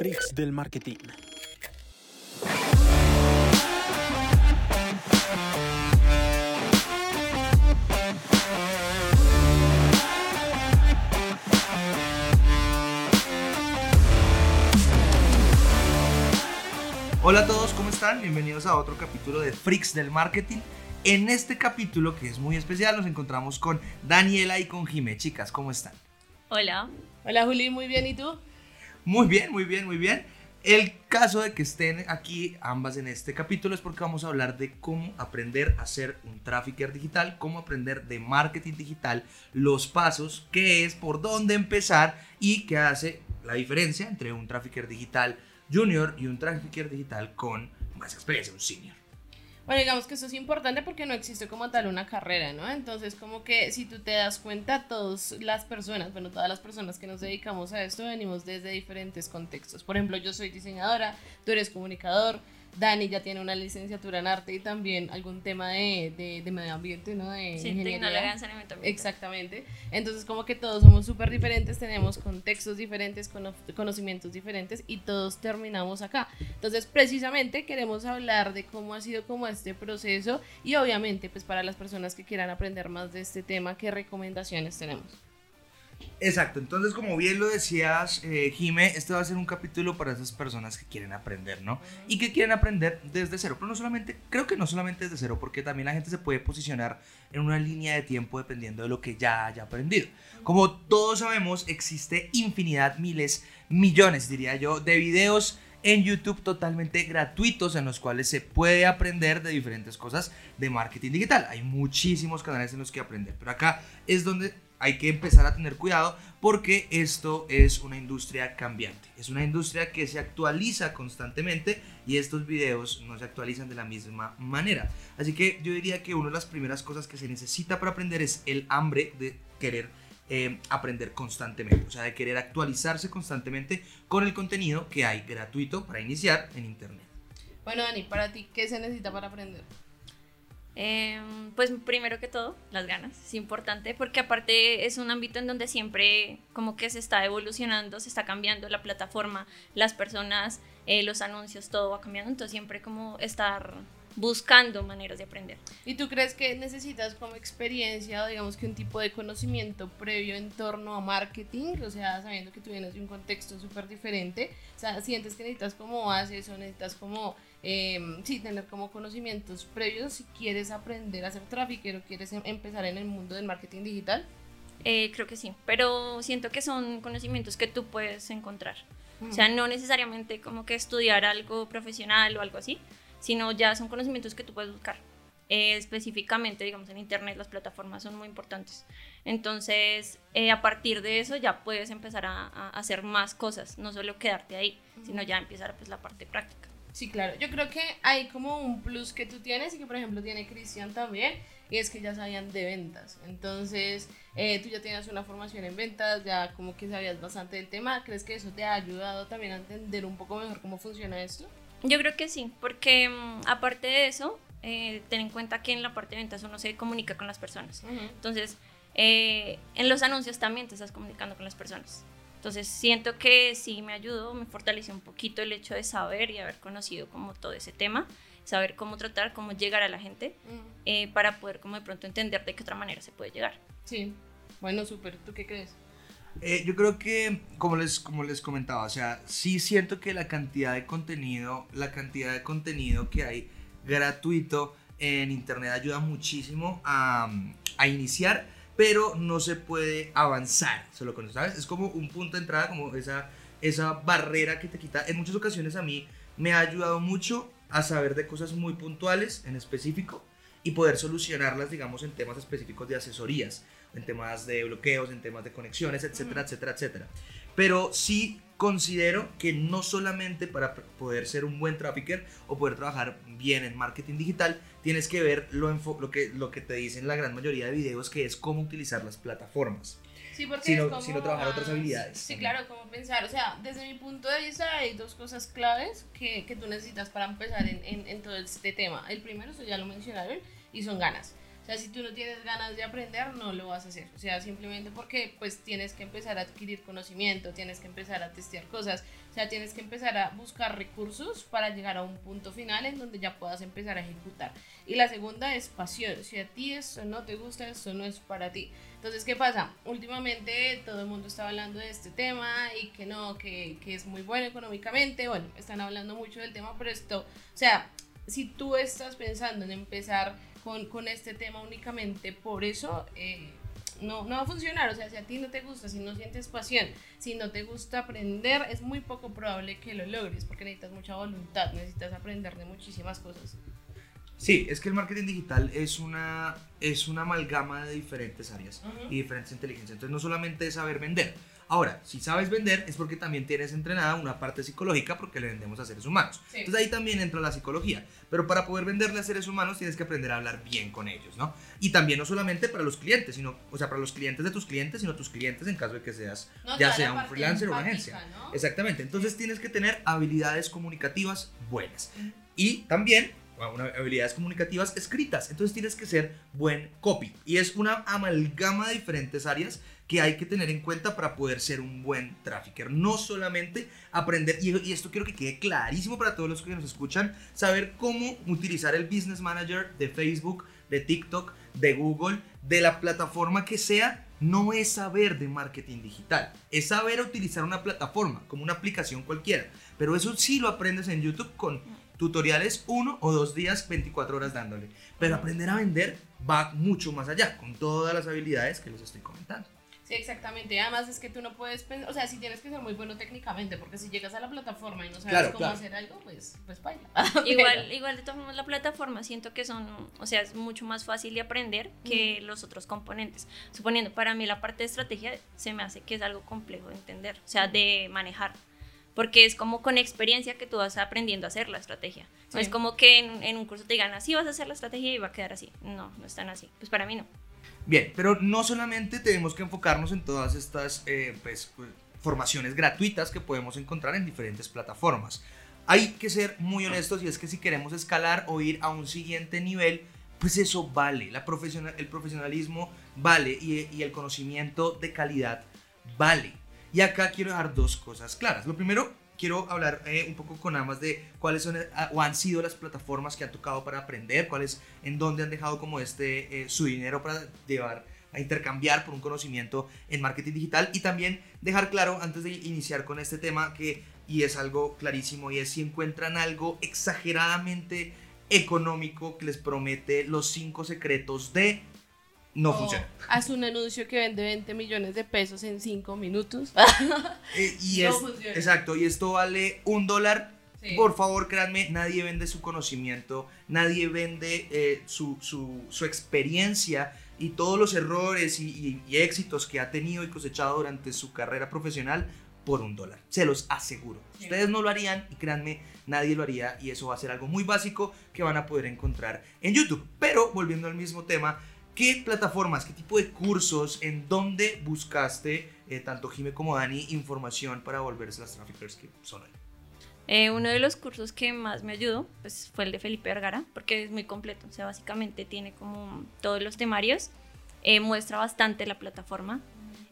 Freaks del Marketing. Hola a todos, ¿cómo están? Bienvenidos a otro capítulo de Freaks del Marketing. En este capítulo, que es muy especial, nos encontramos con Daniela y con Jime. Chicas, ¿cómo están? Hola. Hola Juli, muy bien, ¿y tú? Muy bien, muy bien, muy bien. El caso de que estén aquí ambas en este capítulo es porque vamos a hablar de cómo aprender a ser un trafficker digital, cómo aprender de marketing digital, los pasos, qué es, por dónde empezar y qué hace la diferencia entre un trafficker digital junior y un trafficker digital con más experiencia, un senior. Bueno, digamos que eso es importante porque no existe como tal una carrera, ¿no? Entonces, como que si tú te das cuenta, todas las personas, bueno, todas las personas que nos dedicamos a esto venimos desde diferentes contextos. Por ejemplo, yo soy diseñadora, tú eres comunicador, Dani ya tiene una licenciatura en arte y también algún tema de, de, de medio ambiente, ¿no? De Sí, tecnóloga en ambiental. Exactamente. Entonces, como que todos somos súper diferentes, tenemos contextos diferentes, cono- conocimientos diferentes y todos terminamos acá. Entonces, precisamente queremos hablar de cómo ha sido como este proceso y obviamente, pues para las personas que quieran aprender más de este tema, qué recomendaciones tenemos. Exacto, entonces como bien lo decías, eh, Jime, este va a ser un capítulo para esas personas que quieren aprender, ¿no? Y que quieren aprender desde cero, pero no solamente, creo que no solamente desde cero, porque también la gente se puede posicionar en una línea de tiempo dependiendo de lo que ya haya aprendido. Como todos sabemos, existe infinidad, miles, millones, diría yo, de videos en YouTube totalmente gratuitos en los cuales se puede aprender de diferentes cosas de marketing digital. Hay muchísimos canales en los que aprender, pero acá es donde hay que empezar a tener cuidado porque esto es una industria cambiante. Es una industria que se actualiza constantemente y estos videos no se actualizan de la misma manera. Así que yo diría que una de las primeras cosas que se necesita para aprender es el hambre de querer eh, aprender constantemente, o sea, de querer actualizarse constantemente con el contenido que hay gratuito para iniciar en Internet. Bueno, Dani, para ti, ¿qué se necesita para aprender? Em, pues primero que todo, las ganas, es importante, porque aparte es un ámbito en donde siempre como que se está evolucionando, se está cambiando la plataforma, las personas, eh, los anuncios, todo va cambiando, entonces siempre como estar buscando maneras de aprender. ¿Y tú crees que necesitas como experiencia o digamos que un tipo de conocimiento previo en torno a marketing? O sea, sabiendo que tú vienes de un contexto súper diferente, o sea, sientes que necesitas como bases o necesitas como, eh, sí, tener como conocimientos previos si quieres aprender a ser trafficker o quieres em- empezar en el mundo del marketing digital? Eh, creo que sí, pero siento que son conocimientos que tú puedes encontrar. O sea, no necesariamente como que estudiar algo profesional o algo así, sino ya son conocimientos que tú puedes buscar. Eh, específicamente, digamos, en Internet las plataformas son muy importantes. Entonces, eh, a partir de eso ya puedes empezar a, a hacer más cosas, no solo quedarte ahí, sino ya empezar pues la parte práctica. Sí, claro. Yo creo que hay como un plus que tú tienes y que, por ejemplo, tiene Cristian también, y es que ya sabían de ventas. Entonces, eh, tú ya tienes una formación en ventas, ya como que sabías bastante del tema. ¿Crees que eso te ha ayudado también a entender un poco mejor cómo funciona esto? Yo creo que sí, porque mm, aparte de eso, eh, ten en cuenta que en la parte de ventas uno se comunica con las personas. Entonces, eh, en los anuncios también te estás comunicando con las personas. Entonces, siento que sí me ayudó, me fortaleció un poquito el hecho de saber y haber conocido como todo ese tema, saber cómo tratar, cómo llegar a la gente, eh, para poder como de pronto entender de qué otra manera se puede llegar. Sí. Bueno, súper. ¿Tú qué crees? Eh, yo creo que, como les, como les comentaba, o sea, sí siento que la cantidad de contenido, la cantidad de contenido que hay gratuito en internet ayuda muchísimo a, a iniciar, pero no se puede avanzar solo con eso, ¿sabes? Es como un punto de entrada, como esa, esa barrera que te quita. En muchas ocasiones a mí me ha ayudado mucho a saber de cosas muy puntuales en específico y poder solucionarlas, digamos, en temas específicos de asesorías, en temas de bloqueos, en temas de conexiones, etcétera, etcétera, etcétera. Pero sí considero que no solamente para poder ser un buen trafficker o poder trabajar bien en marketing digital, tienes que ver lo, lo, que, lo que te dicen la gran mayoría de videos, que es cómo utilizar las plataformas. Sí, porque Sino- es como sino trabajar otras habilidades Sí, también. claro, como pensar. O sea, desde mi punto de vista hay dos cosas claves que, que tú necesitas para empezar en, en, en todo este tema. El primero, eso ya lo mencionaron, y son ganas. Sea, si tú no tienes ganas de aprender, no lo vas a hacer. O sea, simplemente porque pues tienes que empezar a adquirir conocimiento, tienes que empezar a testear cosas, o sea, tienes que empezar a buscar recursos para llegar a un punto final en donde ya puedas empezar a ejecutar. Y la segunda es pasión. Si a ti eso no te gusta, eso no es para ti. Entonces, ¿qué pasa? Últimamente todo el mundo está hablando de este tema y que no, que, que es muy bueno económicamente. Bueno, están hablando mucho del tema, pero esto, o sea, si tú estás pensando en empezar con, con este tema únicamente por eso, eh, no, no va a funcionar. O sea, si a ti no te gusta, si no sientes pasión, si no te gusta aprender, es muy poco probable que lo logres porque necesitas mucha voluntad, necesitas aprender de muchísimas cosas. Sí, es que el marketing digital es una, es una amalgama de diferentes áreas y diferentes inteligencias. Entonces, no solamente es saber vender, Ahora, si sabes vender es porque también tienes entrenada una parte psicológica porque le vendemos a seres humanos. Entonces ahí también entra la psicología. Pero para poder venderle a seres humanos tienes que aprender a hablar bien con ellos, ¿no? Y también no solamente para los clientes, sino, o sea, para los clientes de tus clientes, sino tus clientes en caso de que seas ya sea un freelancer o una agencia. Exactamente. Entonces tienes que tener habilidades comunicativas buenas. Y también habilidades comunicativas escritas. Entonces tienes que ser buen copy. Y es una amalgama de diferentes áreas que hay que tener en cuenta para poder ser un buen trafficker. No solamente aprender, y, esto quiero que quede clarísimo para todos los que nos escuchan, saber cómo utilizar el Business Manager de Facebook, de TikTok, de Google, de la plataforma que sea, no es saber de marketing digital, es saber utilizar una plataforma como una aplicación cualquiera. Pero eso sí lo aprendes en YouTube con tutoriales uno o dos días, 24 horas dándole. Pero aprender a vender va mucho más allá, con todas las habilidades que les estoy comentando. Sí, exactamente. Además es que tú no puedes pensar, o sea, si tienes que ser muy bueno técnicamente, porque si llegas a la plataforma y no sabes cómo hacer algo, pues, pues baila. igual, igual de todas formas la plataforma siento que son, o sea, es mucho más fácil de aprender que los otros componentes. Suponiendo, para mí la parte de estrategia se me hace que es algo complejo de entender, o sea, de manejar. Porque es como con experiencia que tú vas aprendiendo a hacer la estrategia. No es como que en, en un curso te digan así vas a hacer la estrategia y va a quedar así. No, no están así. Pues para mí no. Bien, pero no solamente tenemos que enfocarnos en todas estas eh, pues, formaciones gratuitas que podemos encontrar en diferentes plataformas. Hay que ser muy honestos y es que si queremos escalar o ir a un siguiente nivel, pues eso vale. La profesional, el profesionalismo vale y, y el conocimiento de calidad vale. Y acá quiero dejar dos cosas claras. Lo primero, quiero hablar eh, un poco con ambas de cuáles son eh, o han sido las plataformas que han tocado para aprender, cuáles, en dónde han dejado como este eh, su dinero para llevar a intercambiar por un conocimiento en marketing digital y también dejar claro antes de iniciar con este tema que y es algo clarísimo y es si encuentran algo exageradamente económico que les promete los cinco secretos de no funciona. Haz un anuncio que vende 20 millones de pesos en 5 minutos. Eh, y no funciona. Exacto, y esto vale un dólar. Por favor, créanme, nadie vende su conocimiento, nadie vende eh, su, su, su, experiencia y todos los errores y, éxitos que ha tenido y cosechado durante su carrera profesional por un dólar. Se los aseguro. Ustedes no lo harían y créanme, nadie lo haría y eso va a ser algo muy básico que van a poder encontrar en YouTube. Pero volviendo al mismo tema, ¿Qué plataformas, qué tipo de cursos, en dónde buscaste, eh, tanto Jime como Dani, información para volverse las traffickers que son hoy? Eh, uno de los cursos que más me ayudó pues, fue el de Felipe Vergara, porque es muy completo. O sea, básicamente tiene como todos los temarios, eh, muestra bastante la plataforma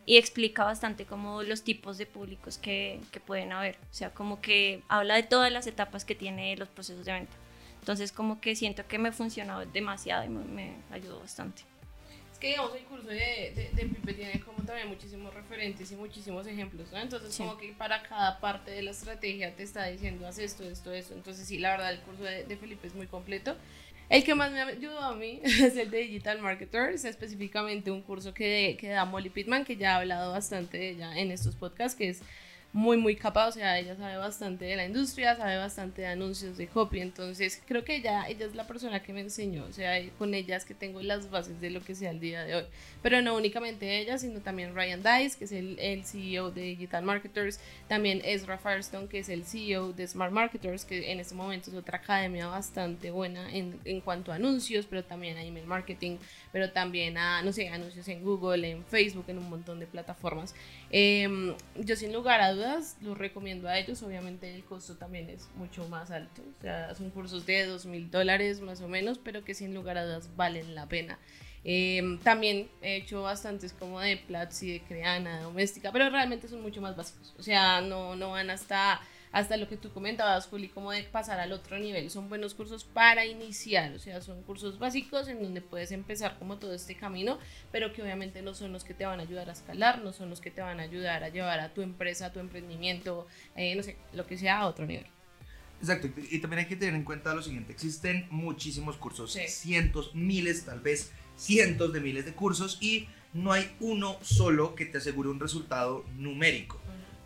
y explica bastante como los tipos de públicos que, que, pueden haber. O sea, como que habla de todas las etapas que tiene los procesos de venta. Entonces como que siento que me funcionó demasiado y me, ayudó bastante. Es que digamos el curso de, de, Pipe tiene como también muchísimos referentes y muchísimos ejemplos, ¿no? Entonces como que para cada parte de la estrategia te está diciendo haz esto, esto, esto. Entonces sí, la verdad el curso de, de Felipe es muy completo. El que más me ayudó a mí es el de Digital Marketers, específicamente un curso que, que da Molly Pittman, que ya ha hablado bastante de ella en estos podcasts, que es muy, muy capaz, o sea, ella sabe bastante de la industria, sabe bastante de anuncios de copy, entonces creo que ella, ella es la persona que me enseñó, o sea, con ella es que tengo las bases de lo que sea el día de hoy, pero no únicamente ella, sino también Ryan Dice, que es el, el CEO de Digital Marketers, también Ezra Firestone, que es el CEO de Smart Marketers, que en este momento es otra academia bastante buena en, en cuanto a anuncios, pero también a email marketing, pero también a, no sé, anuncios en Google, en Facebook, en un montón de plataformas. Em, yo sin lugar a dudas, los recomiendo a ellos. Obviamente el costo también es mucho más alto. O sea, son cursos de dos mil dólares más o menos, pero que sin lugar a dudas valen la pena. Em, también he hecho bastantes como de Platzi, de Creana, doméstica, pero realmente son mucho más básicos. O sea, no, no van hasta hasta lo que tú comentabas, Juli, como de pasar al otro nivel. Son buenos cursos para iniciar, o sea, son cursos básicos en donde puedes empezar como todo este camino, pero que obviamente no son los que te van a ayudar a escalar, no son los que te van a ayudar a llevar a tu empresa, a tu emprendimiento, eh, no sé, lo que sea a otro nivel. Exacto, y también hay que tener en cuenta lo siguiente, existen muchísimos cursos, cientos, miles, tal vez cientos de miles de cursos y no hay uno solo que te asegure un resultado numérico.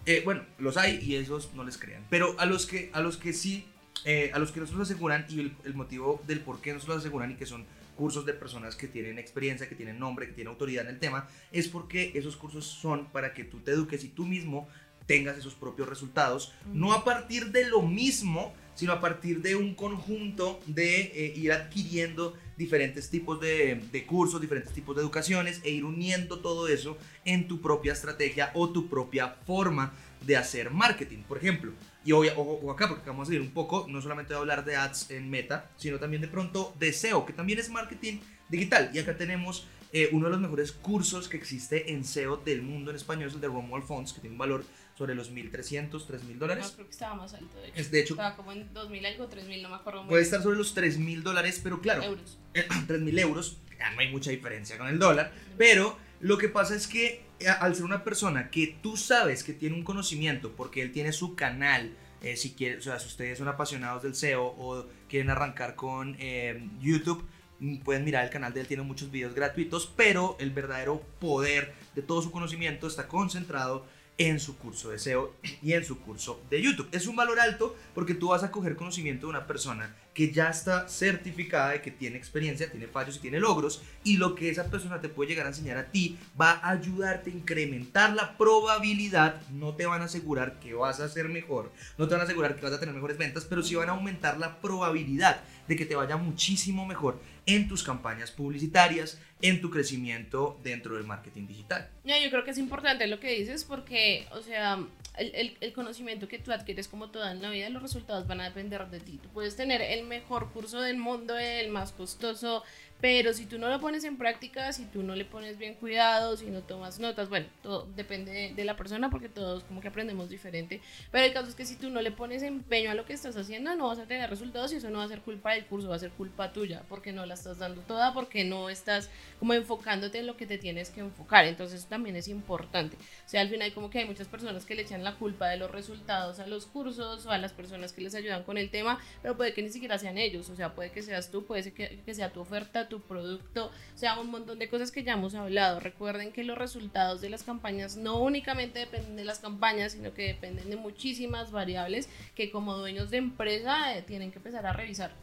Eh, bueno, los hay y esos no les crean. Pero a los que, a los que sí, eh, a los que nos los aseguran y el, motivo del por qué nos los aseguran y que son cursos de personas que tienen experiencia, que tienen nombre, que tienen autoridad en el tema, es porque esos cursos son para que tú te eduques y tú mismo tengas esos propios resultados, no a partir de lo mismo, sino a partir de un conjunto de eh, ir adquiriendo diferentes tipos de, de, cursos, diferentes tipos de educaciones e ir uniendo todo eso en tu propia estrategia o tu propia forma de hacer marketing. Por ejemplo, y hoy, ojo, acá porque vamos a ir un poco, no solamente de hablar de ads en meta, sino también de pronto de SEO, que también es marketing digital. Y acá tenemos eh, uno de los mejores cursos que existe en SEO del mundo en español, es el de Romuald Fonts, que tiene un valor sobre los 1.300, 3.000 dólares. No, creo que estaba más alto, de hecho. Es, de hecho estaba como en 2.000 algo, 3.000, no me acuerdo. Muy puede estar sobre los 3.000 dólares, pero claro. Euros. 3.000 euros, ya no hay mucha diferencia con el dólar, pero lo que pasa es que eh, al ser una persona que tú sabes que tiene un conocimiento, porque él tiene su canal, eh, si o sea, si ustedes son apasionados del SEO o quieren arrancar con eh, YouTube, mm, pueden mirar el canal de él, tiene muchos videos gratuitos, pero el verdadero poder de todo su conocimiento está concentrado en su curso de SEO y en su curso de YouTube. Es un valor alto porque tú vas a coger conocimiento de una persona que ya está certificada de que tiene experiencia, tiene fallos y tiene logros y lo que esa persona te puede llegar a enseñar a ti va a ayudarte a incrementar la probabilidad, no te van a asegurar que vas a ser mejor, no te van a asegurar que vas a tener mejores ventas, pero sí van a aumentar la probabilidad de que te vaya muchísimo mejor en tus campañas publicitarias, en tu crecimiento dentro del marketing digital. yo creo que es importante lo que dices porque, o sea, el, el, conocimiento que tú adquieres como toda en la vida, los resultados van a depender de ti. Tú puedes tener el mejor curso del mundo, el más costoso, pero si tú no lo pones en práctica, si tú no le pones bien cuidado, si no tomas notas, bueno, todo depende de, la persona porque todos como que aprendemos diferente. Pero el caso es que si tú no le pones empeño a lo que estás haciendo, no vas a tener resultados y eso no va a ser culpa del curso, va a ser culpa tuya porque no la estás dando toda, porque no estás como enfocándote en lo que te tienes que enfocar. Entonces eso también es importante. O sea, al final como que hay muchas personas que le echan la culpa de los resultados a los cursos o a las personas que les ayudan con el tema, pero puede que ni siquiera sean ellos. O sea, puede que seas tú, puede que, que sea tu oferta, tu producto, o sea, un montón de cosas que ya hemos hablado. Recuerden que los resultados de las campañas no únicamente dependen de las campañas, sino que dependen de muchísimas variables que como dueños de empresa eh, tienen que empezar a revisar.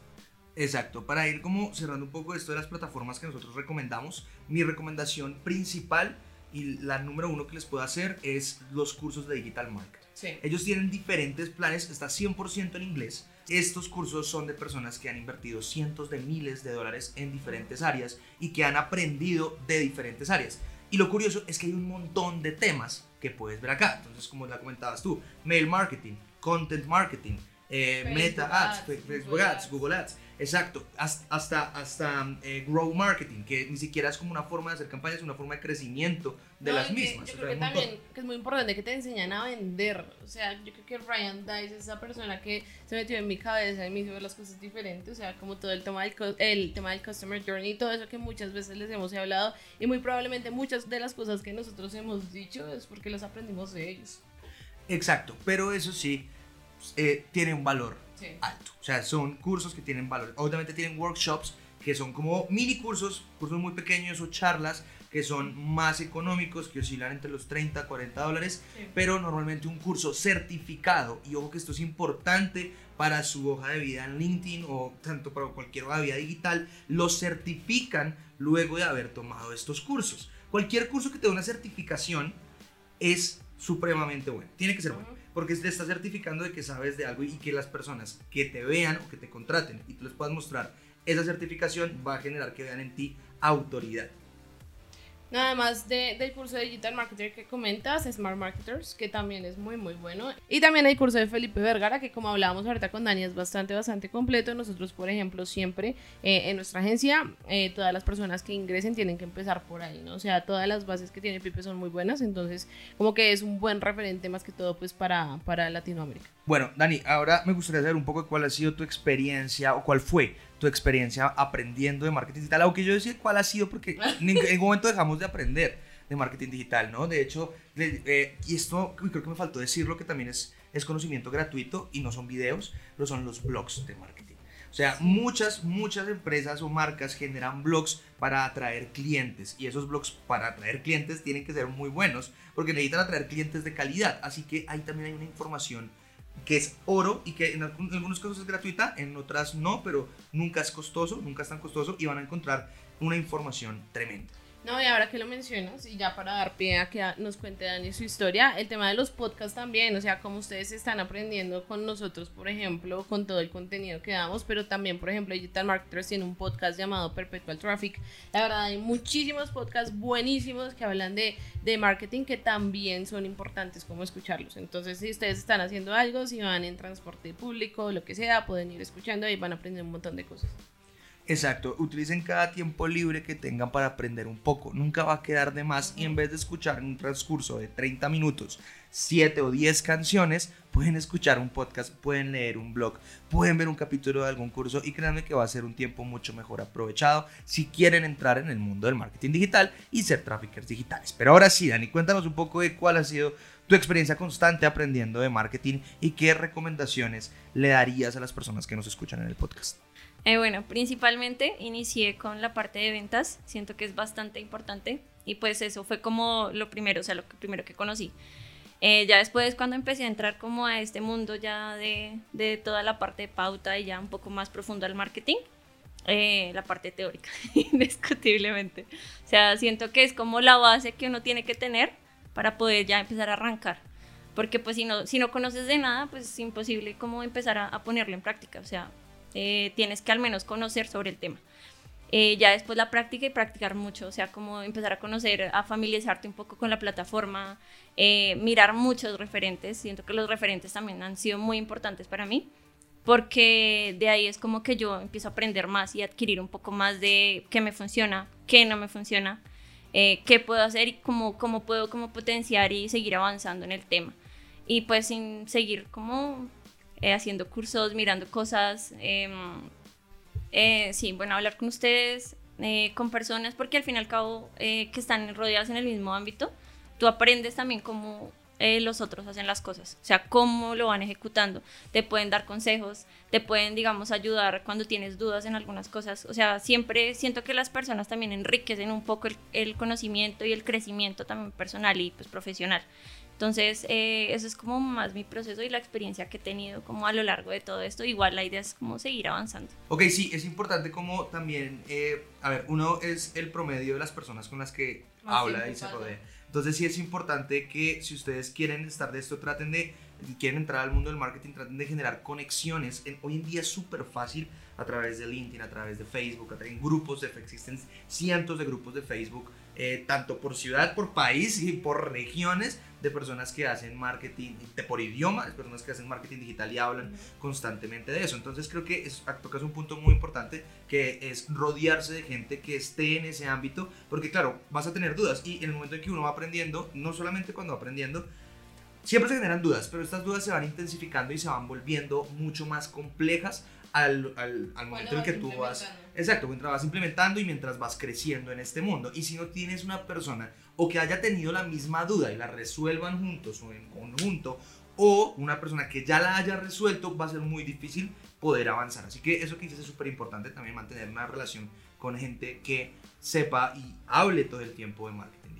Exacto, para ir como cerrando un poco esto de las plataformas que nosotros recomendamos, mi recomendación principal y la número uno que les puedo hacer es los cursos de Digital Marketing. Ellos tienen diferentes planes, está 100% en inglés, estos cursos son de personas que han invertido cientos de miles de dólares en diferentes áreas y que han aprendido de diferentes áreas. Y lo curioso es que hay un montón de temas que puedes ver acá. Entonces, como la comentabas tú, mail marketing, content marketing, eh, meta ads, Facebook ads, Google ads. Exacto, hasta, hasta eh, grow marketing, que ni siquiera es como una forma de hacer campañas, es una forma de crecimiento de las mismas. Yo creo que también que es muy importante que te enseñan a vender. O sea, yo creo que Ryan Dice es esa persona que se metió en mi cabeza y me hizo ver las cosas diferentes. O sea, como todo el tema del, el tema del Customer Journey, todo eso que muchas veces les hemos hablado. Y muy probablemente muchas de las cosas que nosotros hemos dicho es porque las aprendimos de ellos. Exacto, pero eso sí, eh, tiene un valor alto. O sea, son cursos que tienen valor. Obviamente tienen workshops que son como mini cursos, cursos muy pequeños o charlas que son más económicos, que oscilan entre los 30 40 dólares, pero normalmente un curso certificado, y ojo que esto es importante para su hoja de vida en LinkedIn o tanto para cualquier hoja de vida digital, lo certifican luego de haber tomado estos cursos. Cualquier curso que te dé una certificación es supremamente bueno, tiene que ser bueno porque te está certificando de que sabes de algo y que las personas que te vean o que te contraten y tú les puedas mostrar esa certificación va a generar que vean en ti autoridad. Nada más de, del curso de Digital Marketer que comentas, Smart Marketers, que también es muy, muy bueno. Y también hay curso de Felipe Vergara, que como hablábamos ahorita con Dani, es bastante, bastante completo. Nosotros, por ejemplo, siempre eh, en nuestra agencia, eh, todas las personas que ingresen tienen que empezar por ahí, ¿no? O sea, todas las bases que tiene Pipe son muy buenas, entonces como que es un buen referente más que todo pues para, para Latinoamérica. Bueno, Dani, ahora me gustaría saber un poco cuál ha sido tu experiencia o cuál fue tu experiencia aprendiendo de marketing digital. Aunque yo decía cuál ha sido porque en ningún momento dejamos de aprender de marketing digital, ¿no? De hecho, eh, y esto creo que me faltó decirlo, que también es, es conocimiento gratuito y no son videos, pero son los blogs de marketing. O sea, muchas, muchas empresas o marcas generan blogs para atraer clientes y esos blogs para atraer clientes tienen que ser muy buenos porque necesitan atraer clientes de calidad. Así que ahí también hay una información que es oro y que en algunos casos es gratuita, en otras no, pero nunca es costoso, nunca es tan costoso y van a encontrar una información tremenda. No, y ahora que lo mencionas, y ya para dar pie a que nos cuente Dani su historia, el tema de los podcasts también, o sea, como ustedes están aprendiendo con nosotros, por ejemplo, con todo el contenido que damos, pero también, por ejemplo, Digital Marketers tiene un podcast llamado Perpetual Traffic. La verdad, hay muchísimos podcasts buenísimos que hablan de, de marketing que también son importantes como escucharlos. Entonces, si ustedes están haciendo algo, si van en transporte público, lo que sea, pueden ir escuchando y van a aprender un montón de cosas. Exacto, utilicen cada tiempo libre que tengan para aprender un poco. Nunca va a quedar de más y en vez de escuchar un transcurso de 30 minutos, 7 o 10 canciones, pueden escuchar un podcast, pueden leer un blog, pueden ver un capítulo de algún curso y créanme que va a ser un tiempo mucho mejor aprovechado si quieren entrar en el mundo del marketing digital y ser traffickers digitales. Pero ahora sí, Dani, cuéntanos un poco de cuál ha sido tu experiencia constante aprendiendo de marketing y qué recomendaciones le darías a las personas que nos escuchan en el podcast. Eh, bueno, principalmente inicié con la parte de ventas, siento que es bastante importante y pues eso fue como lo primero, o sea, lo primero que conocí. Eh, ya después cuando empecé a entrar como a este mundo ya de, de toda la parte de pauta y ya un poco más profundo al marketing, eh, la parte teórica, indiscutiblemente. O sea, siento que es como la base que uno tiene que tener para poder ya empezar a arrancar. Porque pues si no, si no conoces de nada, pues es imposible como empezar a, a ponerlo en práctica. O sea, eh, tienes que al menos conocer sobre el tema. Eh, ya después la práctica y practicar mucho, o sea, como empezar a conocer, a familiarizarte un poco con la plataforma, eh, mirar muchos referentes, siento que los referentes también han sido muy importantes para mí, porque de ahí es como que yo empiezo a aprender más y adquirir un poco más de qué me funciona, qué no me funciona, qué puedo hacer y cómo, cómo puedo como potenciar y seguir avanzando en el tema. Y pues sin seguir como eh, haciendo cursos, mirando cosas. Em, eh, sí, bueno, hablar con ustedes, eh, con personas, porque al fin y al cabo que están rodeadas en el mismo ámbito, tú aprendes también cómo los otros hacen las cosas, o sea, cómo lo van ejecutando. Te pueden dar consejos, te pueden, digamos, ayudar cuando tienes dudas en algunas cosas. O sea, siempre siento que las personas también enriquecen un poco el, el conocimiento y el crecimiento también personal y pues profesional. Entonces, eh, eso es como más mi proceso y la experiencia que he tenido como a lo largo de todo esto. Igual la idea es como seguir avanzando. Ok, sí, es importante como también, eh, a ver, uno es el promedio de las personas con las que habla y se rodea. Entonces sí es importante que si ustedes quieren estar de esto, traten de, quieren entrar al mundo del marketing, traten de generar conexiones. hoy en día es súper fácil a través de LinkedIn, a través de Facebook, a través de grupos de existen cientos de grupos de Facebook, eh, tanto por ciudad, por país y por regiones de personas que hacen marketing por idioma, de personas que hacen marketing digital y hablan constantemente de eso. Entonces creo que es, tocas un punto muy importante que es rodearse de gente que esté en ese ámbito, porque claro, vas a tener dudas y en el momento en que uno va aprendiendo, no solamente cuando va aprendiendo, siempre se generan dudas, pero estas dudas se van intensificando y se van volviendo mucho más complejas al, al, al momento en que tú vas... Exacto, mientras vas implementando y mientras vas creciendo en este mundo. Y si no tienes una persona o que haya tenido la misma duda y la resuelvan juntos o en conjunto, o una persona que ya la haya resuelto, va a ser muy difícil poder avanzar. Así que eso que es súper importante también mantener una relación con gente que sepa y hable todo el tiempo de marketing.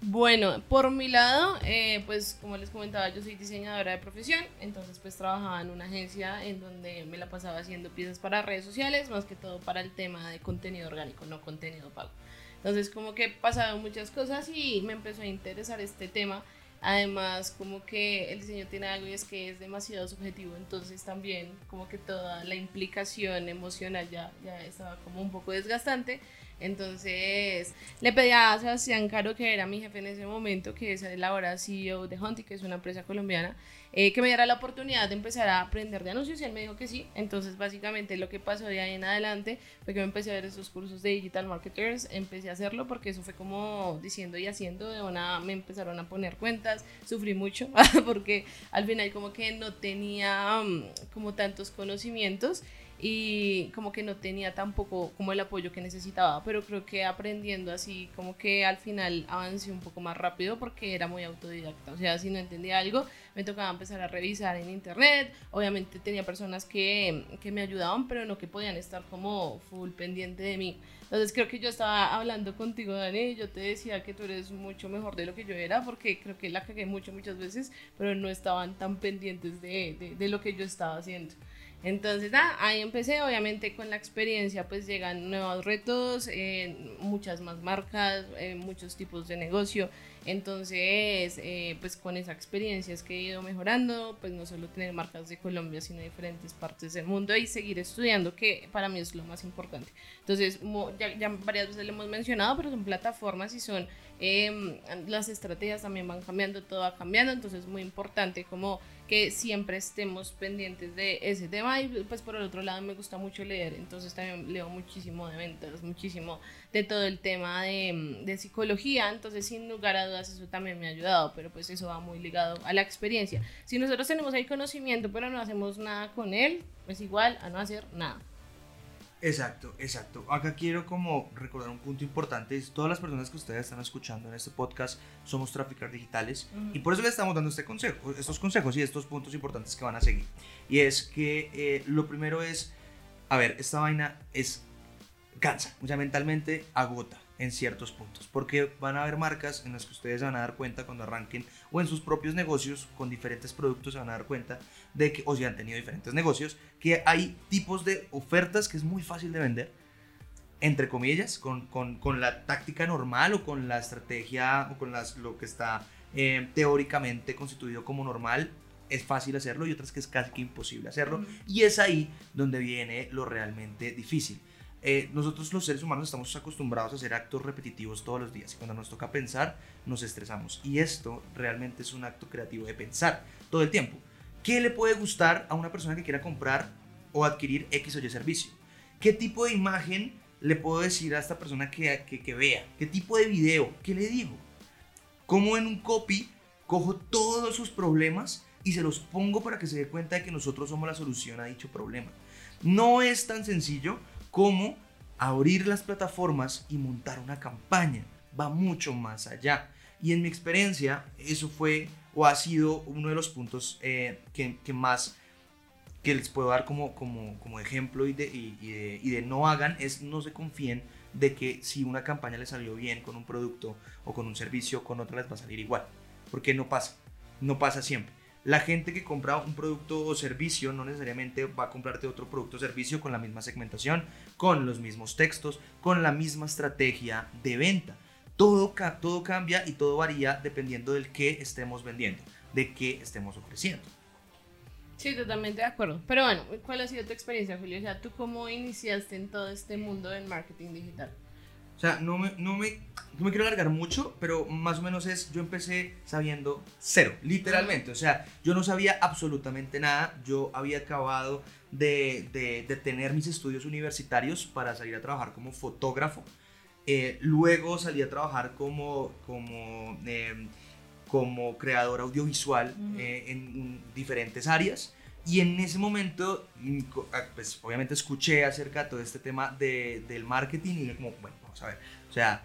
Bueno, por mi lado, eh, pues como les comentaba, yo soy diseñadora de profesión, entonces pues trabajaba en una agencia en donde me la pasaba haciendo piezas para redes sociales, más que todo para el tema de contenido orgánico, no contenido pago. Entonces como que pasaron muchas cosas y me empezó a interesar este tema. Además como que el diseño tiene algo y es que es demasiado subjetivo, entonces también como que toda la implicación emocional ya, ya estaba como un poco desgastante. Entonces le pedí a Sebastián Caro, que era mi jefe en ese momento, que es el ahora CEO de Hunty, que es una empresa colombiana, eh, que me diera la oportunidad de empezar a aprender de anuncios y él me dijo que sí. Entonces básicamente lo que pasó de ahí en adelante fue que me empecé a ver esos cursos de digital marketers, empecé a hacerlo porque eso fue como diciendo y haciendo, de una me empezaron a poner cuentas, sufrí mucho porque al final como que no tenía mm, como tantos conocimientos y como que no tenía tampoco como el apoyo que necesitaba, pero creo que aprendiendo así como que al final avancé un poco más rápido porque era muy autodidacta, o sea, si no entendía algo me tocaba empezar a revisar en internet, obviamente tenía personas que, que me ayudaban, pero no que podían estar como full pendiente de mí. Entonces creo que yo estaba hablando contigo, Dani, y yo te decía que tú eres mucho mejor de lo que yo era, porque creo que la cagué mucho muchas veces, pero no estaban tan pendientes de, de, de lo que yo estaba haciendo. Entonces, ah, ahí empecé, obviamente con la experiencia pues llegan nuevos retos, eh, muchas más marcas, eh, muchos tipos de negocio. Entonces, eh, pues con esa experiencia es que he ido mejorando, pues no solo tener marcas de Colombia, sino de diferentes partes del mundo y seguir estudiando, que para mí es lo más importante. Entonces, ya, ya varias veces lo hemos mencionado, pero son plataformas y son, em, las estrategias también van cambiando, todo va cambiando, entonces es muy importante como que siempre estemos pendientes de ese tema y pues por el otro lado me gusta mucho leer, entonces también leo muchísimo de ventas, muchísimo de todo el tema de, de, psicología, entonces sin lugar a dudas eso también me ha ayudado, pero pues eso va muy ligado a la experiencia. Si nosotros tenemos ahí conocimiento pero no hacemos nada con él, pues igual a no hacer nada. Exacto, exacto. Acá quiero como recordar un punto importante. Es todas las personas que ustedes están escuchando en este podcast somos traficadores digitales y por eso les estamos dando este consejo, estos consejos y estos puntos importantes que van a seguir. Y es que eh, lo primero es, a ver, esta vaina es cansa, o sea, mentalmente agota en ciertos puntos, porque van a haber marcas en las que ustedes van a dar cuenta cuando arranquen o en sus propios negocios con diferentes productos se van a dar cuenta de que, o si han tenido diferentes negocios, que hay tipos de ofertas que es muy fácil de vender, entre comillas, con, con, con la táctica normal o con la estrategia o con las, lo que está eh, teóricamente constituido como normal, es fácil hacerlo y otras que es casi que imposible hacerlo. Y es ahí donde viene lo realmente difícil. Eh, nosotros los seres humanos estamos acostumbrados a hacer actos repetitivos todos los días y cuando nos toca pensar nos estresamos y esto realmente es un acto creativo de pensar todo el tiempo. ¿Qué le puede gustar a una persona que quiera comprar o adquirir X o Y servicio? ¿Qué tipo de imagen le puedo decir a esta persona que, que, que vea? ¿Qué tipo de video? ¿Qué le digo? ¿Cómo en un copy cojo todos sus problemas y se los pongo para que se dé cuenta de que nosotros somos la solución a dicho problema? No es tan sencillo cómo abrir las plataformas y montar una campaña. Va mucho más allá. Y en mi experiencia, eso fue o ha sido uno de los puntos eh, que, más que les puedo dar como, como, como ejemplo y de, y, de, y de no hagan es no se confíen de que si una campaña les salió bien con un producto o con un servicio, con otra les va a salir igual. Porque no pasa. No pasa siempre la gente que compra un producto o servicio no necesariamente va a comprarte otro producto o servicio con la misma segmentación, con los mismos textos, con la misma estrategia de venta. Todo, todo cambia y todo varía dependiendo del que estemos vendiendo, de qué estemos ofreciendo. Sí, totalmente de acuerdo. Pero bueno, ¿cuál ha sido tu experiencia, Julio? O sea, ¿tú cómo iniciaste en todo este mundo del marketing digital? O sea, no me, no me, no me quiero alargar mucho, pero más o menos es, yo empecé sabiendo cero, literalmente. O sea, yo no sabía absolutamente nada. Yo había acabado de, de, de tener mis estudios universitarios para salir a trabajar como fotógrafo. Eh, luego salí a trabajar como, como, eh, como creador audiovisual eh, en diferentes áreas. Y en ese momento, mm, ah, pues obviamente escuché acerca de todo este tema de, del marketing y como, bueno, a ver, o sea,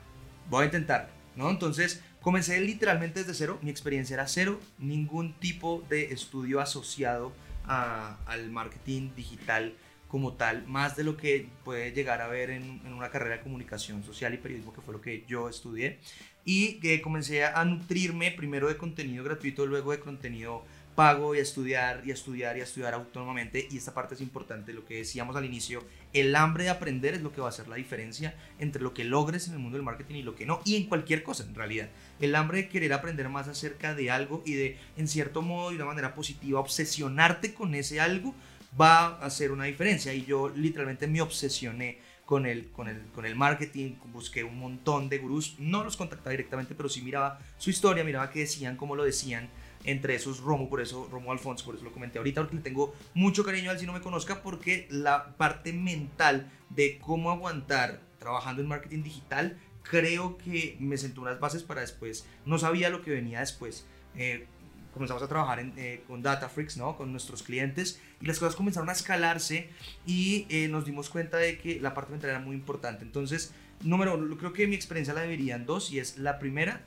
voy a intentar, ¿no? Entonces, comencé literalmente desde cero, mi experiencia era cero, ningún tipo de estudio asociado al marketing digital como tal, más de lo que puede llegar a ver en, una carrera de comunicación social y periodismo, que fue lo que yo estudié. Y que comencé a nutrirme primero de contenido gratuito, luego de contenido pago y a estudiar y a estudiar y a estudiar autónomamente y esta parte es importante, lo que decíamos al inicio, el hambre de aprender es lo que va a hacer la diferencia entre lo que logres en el mundo del marketing y lo que no, y en cualquier cosa en realidad. El hambre de querer aprender más acerca de algo y de, en cierto modo, de una manera positiva, obsesionarte con ese algo va a hacer una diferencia. Y yo literalmente me obsesioné con el, con, el, con el marketing, busqué un montón de gurús, no los contactaba directamente, pero sí miraba su historia, miraba qué decían, cómo lo decían, entre esos Romo, por eso Romo Alfonso, por eso lo comenté ahorita, porque le tengo mucho cariño al si no me conozca, porque la parte mental de cómo aguantar trabajando en marketing digital, creo que me sentó unas bases para después, no sabía lo que venía después. Eh, comenzamos a trabajar en, eh, con Datafreaks, ¿no? Con nuestros clientes y las cosas comenzaron a escalarse y eh, nos dimos cuenta de que la parte mental era muy importante. Entonces, número uno, creo que mi experiencia la debería en dos y es la primera,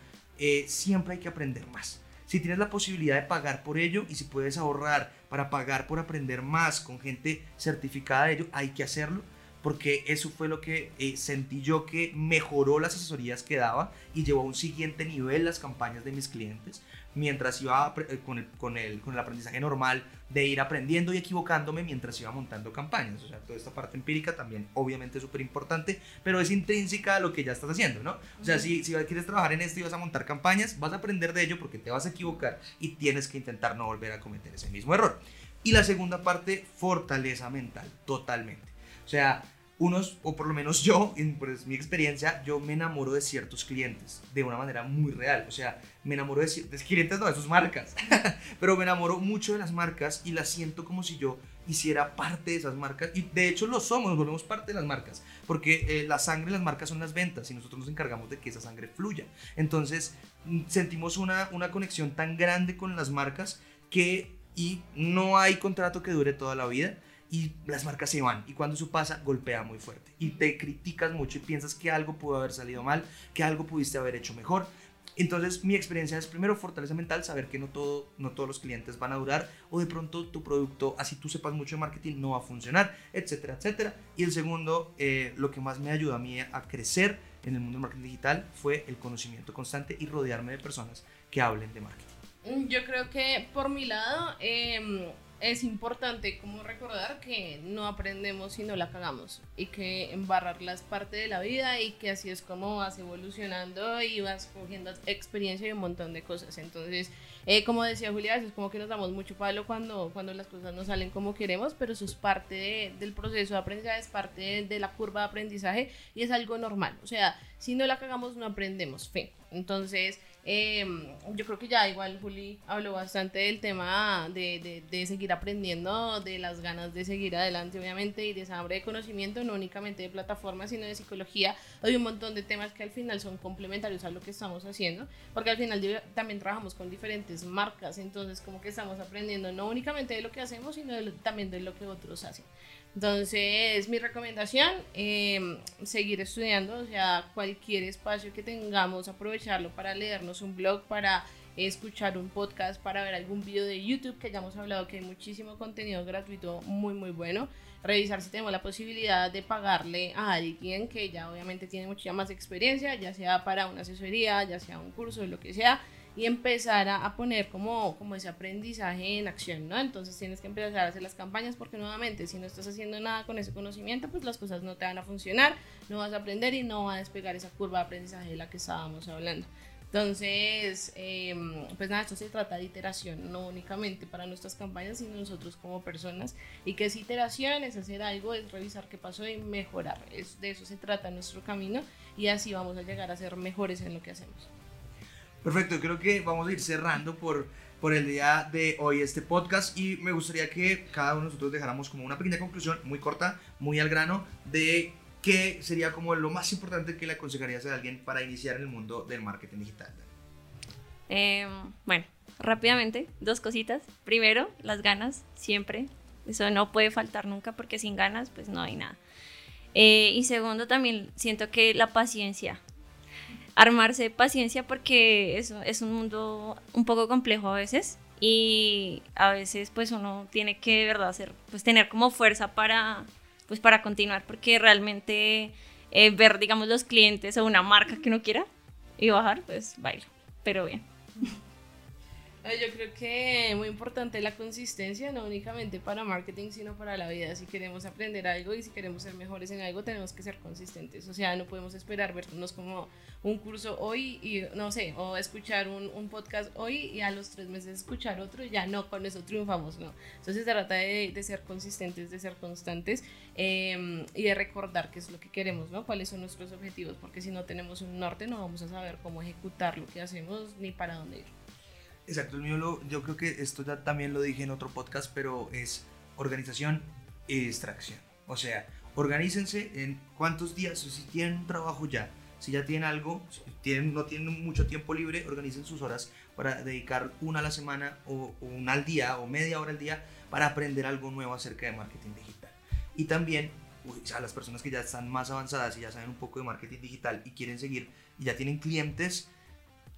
siempre hay que aprender más. Si tienes la posibilidad de pagar por ello y si puedes ahorrar para pagar por aprender más con gente certificada de ello, hay que hacerlo porque eso fue lo que eh, sentí yo que mejoró las asesorías que daba y llevó a un siguiente nivel las campañas de mis clientes, mientras iba eh, con, el, con, el, con el aprendizaje normal de ir aprendiendo y equivocándome mientras iba montando campañas. O sea, toda esta parte empírica también obviamente es súper importante, pero es intrínseca a lo que ya estás haciendo, ¿no? O sea, si, si quieres trabajar en esto y vas a montar campañas, vas a aprender de ello porque te vas a equivocar y tienes que intentar no volver a cometer ese mismo error. Y la segunda parte, fortaleza mental, totalmente. O sea, unos, o por lo menos yo, en mi experiencia, yo me enamoro de ciertos clientes de una manera muy real. O sea, me enamoro de, de clientes, no de sus marcas, pero me enamoro mucho de las marcas y las siento como si yo hiciera parte de esas marcas. Y de hecho lo somos, nos volvemos parte de las marcas, porque eh, la sangre de las marcas son las ventas y nosotros nos encargamos de que esa sangre fluya. Entonces, mm, sentimos una, una conexión tan grande con las marcas que y no hay contrato que dure toda la vida y las marcas se van. Y cuando eso pasa, golpea muy fuerte. Y te criticas mucho y piensas que algo pudo haber salido mal, que algo pudiste haber hecho mejor. Entonces, mi experiencia es primero fortaleza mental, saber que no, todo, no todos los clientes van a durar o de pronto tu producto, así tú sepas mucho de marketing, no va a funcionar, etcétera, etcétera. Y el segundo, eh, lo que más me ayudó a mí a crecer en el mundo del marketing digital fue el conocimiento constante y rodearme de personas que hablen de marketing. Yo creo que por mi lado, eh, es importante como recordar que no aprendemos si no la cagamos y que embarrarla es parte de la vida y que así es como vas evolucionando y vas cogiendo experiencia y un montón de cosas. Entonces, eh, como decía Julia, es como que nos damos mucho palo cuando, cuando las cosas no salen como queremos, pero eso es parte del proceso de aprendizaje, es parte de, de la curva de aprendizaje y es algo normal. O sea, si no la cagamos no aprendemos, fe. Entonces, Em, yo creo que ya igual Juli habló bastante del tema de, de, de, seguir aprendiendo, de las ganas de seguir adelante, obviamente, y de esa hambre de conocimiento, no únicamente de plataformas, sino de psicología. Hay un montón de temas que al final son complementarios a lo que estamos haciendo, porque al final también trabajamos con diferentes marcas, entonces como que estamos aprendiendo no únicamente de lo que hacemos, sino también de lo que otros hacen. Entonces, mi recomendación, eh, seguir estudiando, o sea, cualquier espacio que tengamos, aprovecharlo para leernos un blog, para escuchar un podcast, para ver algún video de YouTube, que ya hemos hablado que hay muchísimo contenido gratuito muy, muy bueno. Revisar si tenemos la posibilidad de pagarle a alguien que ya obviamente tiene mucha más experiencia, ya sea para una asesoría, ya sea un curso, lo que sea y empezar a, poner como, como ese aprendizaje en acción, ¿no? Entonces tienes que empezar a hacer las campañas porque nuevamente si no estás haciendo nada con ese conocimiento, pues las cosas no te van a funcionar, no vas a aprender y no va a despegar esa curva de aprendizaje de la que estábamos hablando. Entonces, em, pues nada, esto se trata de iteración, no únicamente para nuestras campañas, sino nosotros como personas. Y que es iteración, es hacer algo, es revisar qué pasó y mejorar. Es, de eso se trata nuestro camino y así vamos a llegar a ser mejores en lo que hacemos. Perfecto, creo que vamos a ir cerrando por, por el día de hoy este podcast y me gustaría que cada uno de nosotros dejáramos como una pequeña conclusión muy corta, muy al grano, de qué sería como lo más importante que le aconsejarías a alguien para iniciar en el mundo del marketing digital. Em, bueno, rápidamente, dos cositas. Primero, las ganas, siempre. Eso no puede faltar nunca porque sin ganas pues no hay nada. Eh, y segundo, también siento que la paciencia armarse paciencia porque es, es un mundo un poco complejo a veces y a veces pues uno tiene que de verdad hacer, pues tener como fuerza para, pues para continuar porque realmente eh, ver digamos los clientes o una marca que uno quiera y bajar pues baila, pero bien. Yo creo que muy importante la consistencia, no únicamente para marketing, sino para la vida. Si queremos aprender algo y si queremos ser mejores en algo, tenemos que ser consistentes. O sea, no podemos esperar vernos como un curso hoy y, no sé, o escuchar un, un podcast hoy y a los tres meses escuchar otro y ya no, con eso triunfamos, ¿no? Entonces se trata de, de ser consistentes, de ser constantes eh, y de recordar qué es lo que queremos, ¿no? Cuáles son nuestros objetivos, porque si no tenemos un norte no vamos a saber cómo ejecutar lo que hacemos ni para dónde ir. Exacto, el mío lo, yo creo que esto ya también lo dije en otro podcast, pero es organización y distracción. O sea, organícense en cuántos días, si tienen un trabajo ya, si ya tienen algo, si tienen, no tienen mucho tiempo libre, organicen sus horas para dedicar una a la semana o, o una al día o media hora al día para aprender algo nuevo acerca de marketing digital. Y también a las personas que ya están más avanzadas y ya saben un poco de marketing digital y quieren seguir y ya tienen clientes,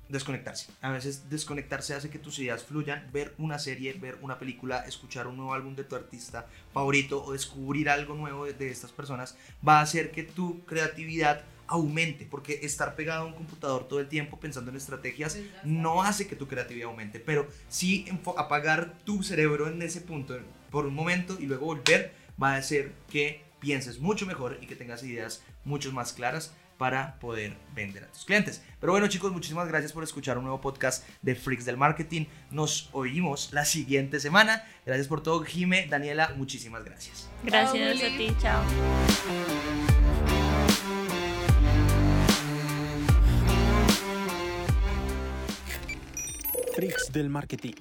desconectarse. A veces desconectarse hace que tus ideas fluyan, ver una serie, ver una película, escuchar un nuevo álbum de tu artista favorito o descubrir algo nuevo de, de estas personas va a hacer que tu creatividad aumente, porque estar pegado a un computador todo el tiempo pensando en estrategias no hace que tu creatividad aumente, pero sí apagar tu cerebro en ese punto por un momento y luego volver va a hacer que pienses mucho mejor y que tengas ideas mucho más claras para poder vender a tus clientes. Pero bueno chicos, muchísimas gracias por escuchar un nuevo podcast de Freaks del Marketing. Nos oímos la siguiente semana. Gracias por todo, Jime, Daniela, muchísimas gracias. Gracias a ti, chao. Freaks del Marketing.